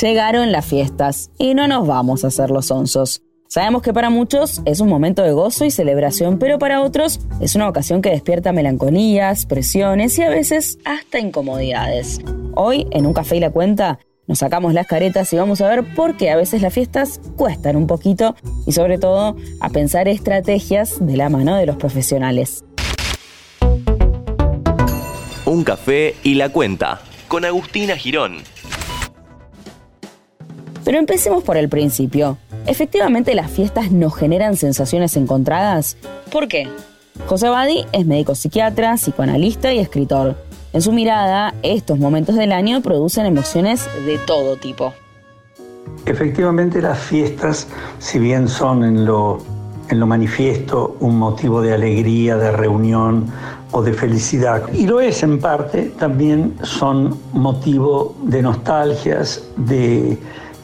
Llegaron las fiestas y no nos vamos a hacer los onzos. Sabemos que para muchos es un momento de gozo y celebración, pero para otros es una ocasión que despierta melancolías, presiones y a veces hasta incomodidades. Hoy, en un café y la cuenta, nos sacamos las caretas y vamos a ver por qué a veces las fiestas cuestan un poquito y sobre todo a pensar estrategias de la mano de los profesionales. Un café y la cuenta con Agustina Girón. Pero empecemos por el principio. ¿Efectivamente las fiestas nos generan sensaciones encontradas? ¿Por qué? José Badi es médico psiquiatra, psicoanalista y escritor. En su mirada, estos momentos del año producen emociones de todo tipo. Efectivamente las fiestas, si bien son en lo, en lo manifiesto un motivo de alegría, de reunión o de felicidad, y lo es en parte, también son motivo de nostalgias, de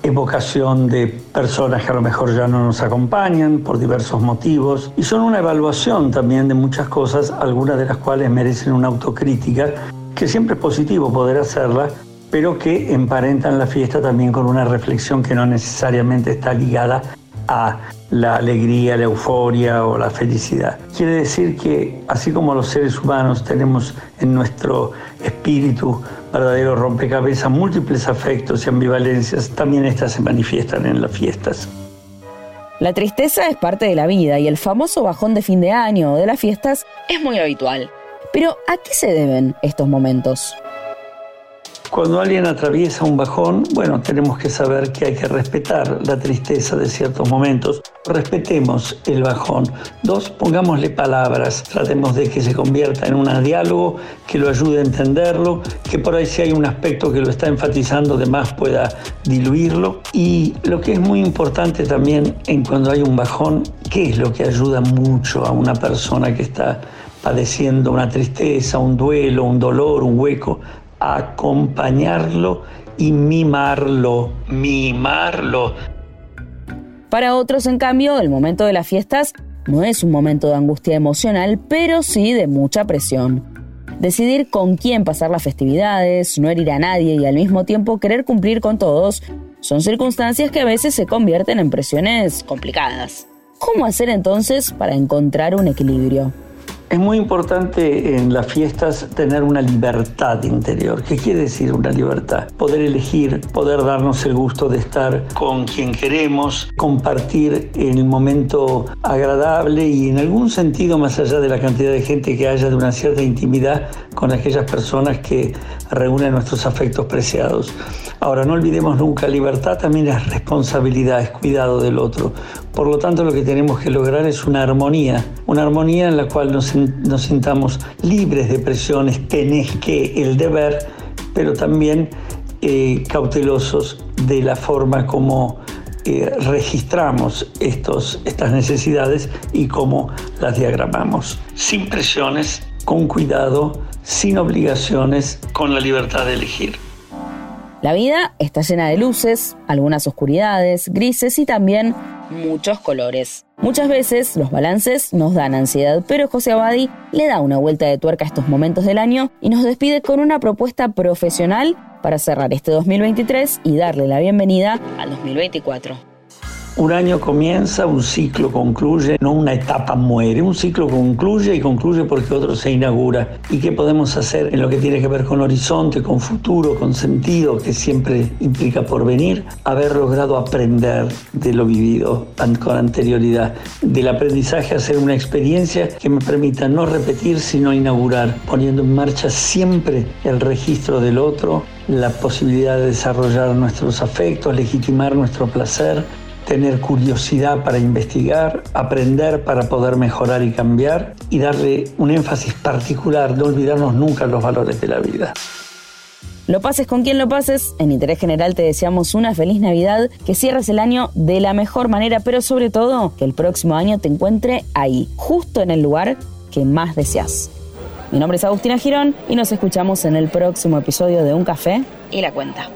evocación de personas que a lo mejor ya no nos acompañan por diversos motivos y son una evaluación también de muchas cosas, algunas de las cuales merecen una autocrítica, que siempre es positivo poder hacerla, pero que emparentan la fiesta también con una reflexión que no necesariamente está ligada a la alegría, la euforia o la felicidad. Quiere decir que así como los seres humanos tenemos en nuestro espíritu verdadero rompecabezas múltiples afectos y ambivalencias, también estas se manifiestan en las fiestas. La tristeza es parte de la vida y el famoso bajón de fin de año o de las fiestas es muy habitual. Pero ¿a qué se deben estos momentos? Cuando alguien atraviesa un bajón, bueno, tenemos que saber que hay que respetar la tristeza de ciertos momentos. Respetemos el bajón. Dos, pongámosle palabras. Tratemos de que se convierta en un diálogo que lo ayude a entenderlo, que por ahí si hay un aspecto que lo está enfatizando, de más pueda diluirlo. Y lo que es muy importante también en cuando hay un bajón, ¿qué es lo que ayuda mucho a una persona que está padeciendo una tristeza, un duelo, un dolor, un hueco? acompañarlo y mimarlo, mimarlo. Para otros, en cambio, el momento de las fiestas no es un momento de angustia emocional, pero sí de mucha presión. Decidir con quién pasar las festividades, no herir a nadie y al mismo tiempo querer cumplir con todos, son circunstancias que a veces se convierten en presiones complicadas. ¿Cómo hacer entonces para encontrar un equilibrio? Es muy importante en las fiestas tener una libertad interior. ¿Qué quiere decir una libertad? Poder elegir, poder darnos el gusto de estar con quien queremos, compartir en el momento agradable y en algún sentido, más allá de la cantidad de gente que haya, de una cierta intimidad con aquellas personas que reúnen nuestros afectos preciados. Ahora, no olvidemos nunca, libertad también es responsabilidad, es cuidado del otro. Por lo tanto, lo que tenemos que lograr es una armonía, una armonía en la cual nos, sintamos libres de presiones, tenés que, el deber, pero también eh, cautelosos de la forma como eh, registramos estos, estas necesidades y cómo las diagramamos. Sin presiones, con cuidado, sin obligaciones, con la libertad de elegir. La vida está llena de luces, algunas oscuridades, grises y también muchos colores. Muchas veces los balances nos dan ansiedad, pero José Abadi le da una vuelta de tuerca a estos momentos del año y nos despide con una propuesta profesional para cerrar este 2023 y darle la bienvenida al 2024. Un año comienza, un ciclo concluye, no una etapa muere, un ciclo concluye y concluye porque otro se inaugura. ¿Y qué podemos hacer en lo que tiene que ver con horizonte, con futuro, con sentido, que siempre implica porvenir? Haber logrado aprender de lo vivido con anterioridad, del aprendizaje hacer una experiencia que me permita no repetir, sino inaugurar, poniendo en marcha siempre el registro del otro, la posibilidad de desarrollar nuestros afectos, legitimar nuestro placer, tener curiosidad para investigar, aprender para poder mejorar y cambiar y darle un énfasis particular, no olvidarnos nunca los valores de la vida. Lo pases con quien lo pases, en Interés General te deseamos una feliz Navidad, que cierres el año de la mejor manera, pero sobre todo que el próximo año te encuentre ahí, justo en el lugar que más deseas. Mi nombre es Agustina Girón y nos escuchamos en el próximo episodio de Un Café y la Cuenta.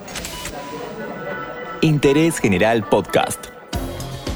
Interés General Podcast.